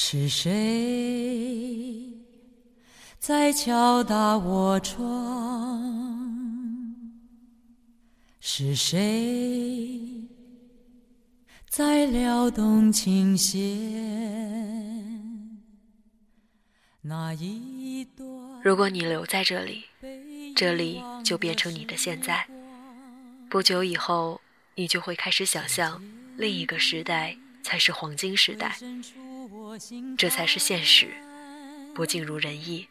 是谁在敲打我窗？是谁在撩动琴弦？那一段如果你留在这里，这里就变成你的现在。不久以后，你就会开始想象，另一个时代才是黄金时代，这才是现实，不尽如人意。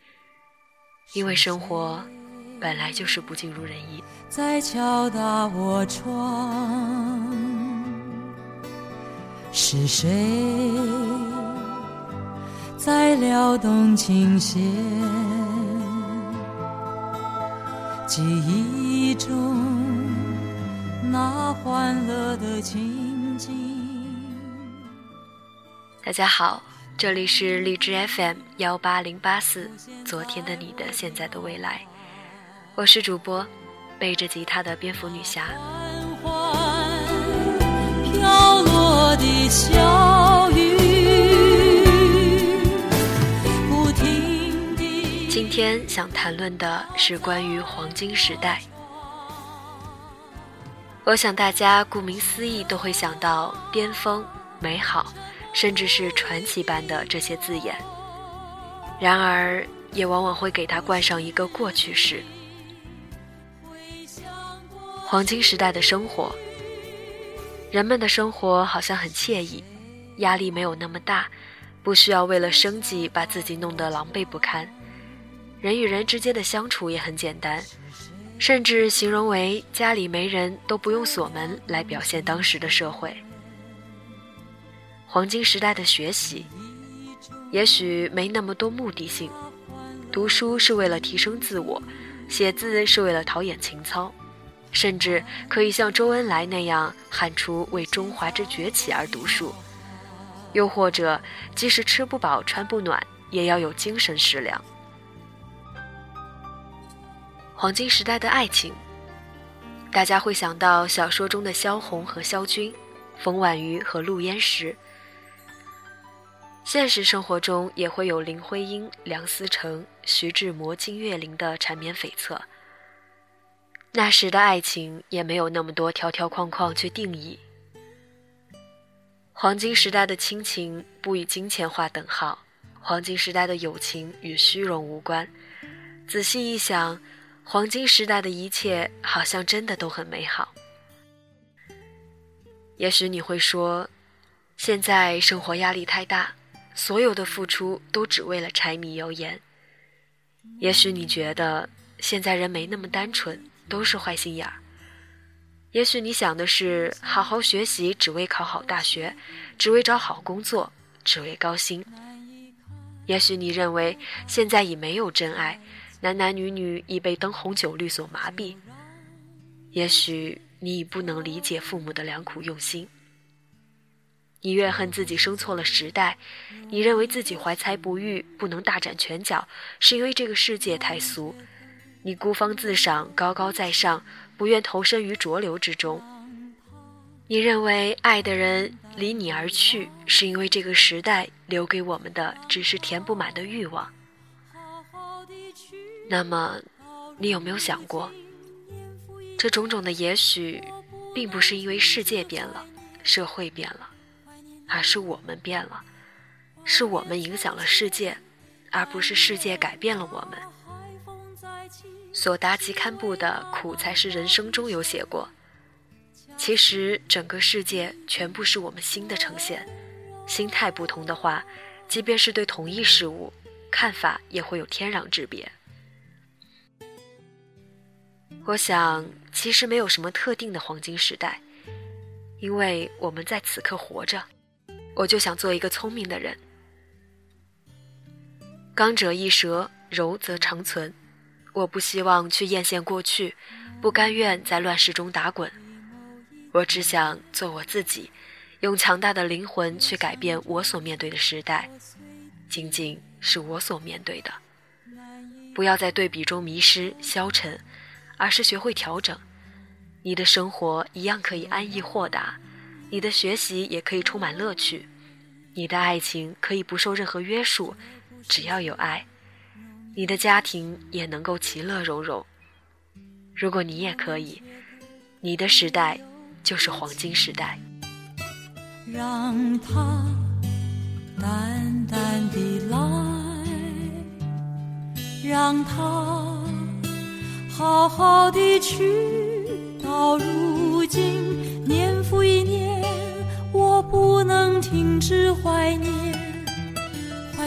因为生活本来就是不尽如人意。在敲打我窗，是谁在撩动琴弦？记忆中那欢乐的情景。大家好，这里是荔枝 FM 幺八零八四，昨天的你的，现在的未来，我是主播背着吉他的蝙蝠女侠。飘落的小雨，不停地。今天想谈论的是关于黄金时代。我想大家顾名思义都会想到巅峰、美好，甚至是传奇般的这些字眼。然而，也往往会给它冠上一个过去式。黄金时代的生活，人们的生活好像很惬意，压力没有那么大，不需要为了生计把自己弄得狼狈不堪。人与人之间的相处也很简单，甚至形容为家里没人都不用锁门来表现当时的社会。黄金时代的学习，也许没那么多目的性，读书是为了提升自我，写字是为了陶冶情操。甚至可以像周恩来那样喊出“为中华之崛起而读书”，又或者即使吃不饱穿不暖，也要有精神食粮。黄金时代的爱情，大家会想到小说中的萧红和萧军，冯婉瑜和陆焉识。现实生活中也会有林徽因、梁思成、徐志摩、金岳霖的缠绵悱恻。那时的爱情也没有那么多条条框框去定义。黄金时代的亲情不与金钱划等号，黄金时代的友情与虚荣无关。仔细一想，黄金时代的一切好像真的都很美好。也许你会说，现在生活压力太大，所有的付出都只为了柴米油盐。也许你觉得现在人没那么单纯。都是坏心眼儿。也许你想的是好好学习，只为考好大学，只为找好工作，只为高薪。也许你认为现在已没有真爱，男男女女已被灯红酒绿所麻痹。也许你已不能理解父母的良苦用心。你怨恨自己生错了时代，你认为自己怀才不遇，不能大展拳脚，是因为这个世界太俗。你孤芳自赏，高高在上，不愿投身于浊流之中。你认为爱的人离你而去，是因为这个时代留给我们的只是填不满的欲望。那么，你有没有想过，这种种的也许，并不是因为世界变了，社会变了，而是我们变了，是我们影响了世界，而不是世界改变了我们。索达吉堪布的《苦才是人生》中有写过，其实整个世界全部是我们心的呈现，心态不同的话，即便是对同一事物，看法也会有天壤之别。我想，其实没有什么特定的黄金时代，因为我们在此刻活着，我就想做一个聪明的人。刚者易折，柔则长存。我不希望去艳羡过去，不甘愿在乱世中打滚。我只想做我自己，用强大的灵魂去改变我所面对的时代，仅仅是我所面对的。不要在对比中迷失消沉，而是学会调整。你的生活一样可以安逸豁达，你的学习也可以充满乐趣，你的爱情可以不受任何约束，只要有爱，你的家庭也能够其乐融融。如果你也可以，你的时代就是黄金时代。让它淡淡的来，让它好好的去。到如今，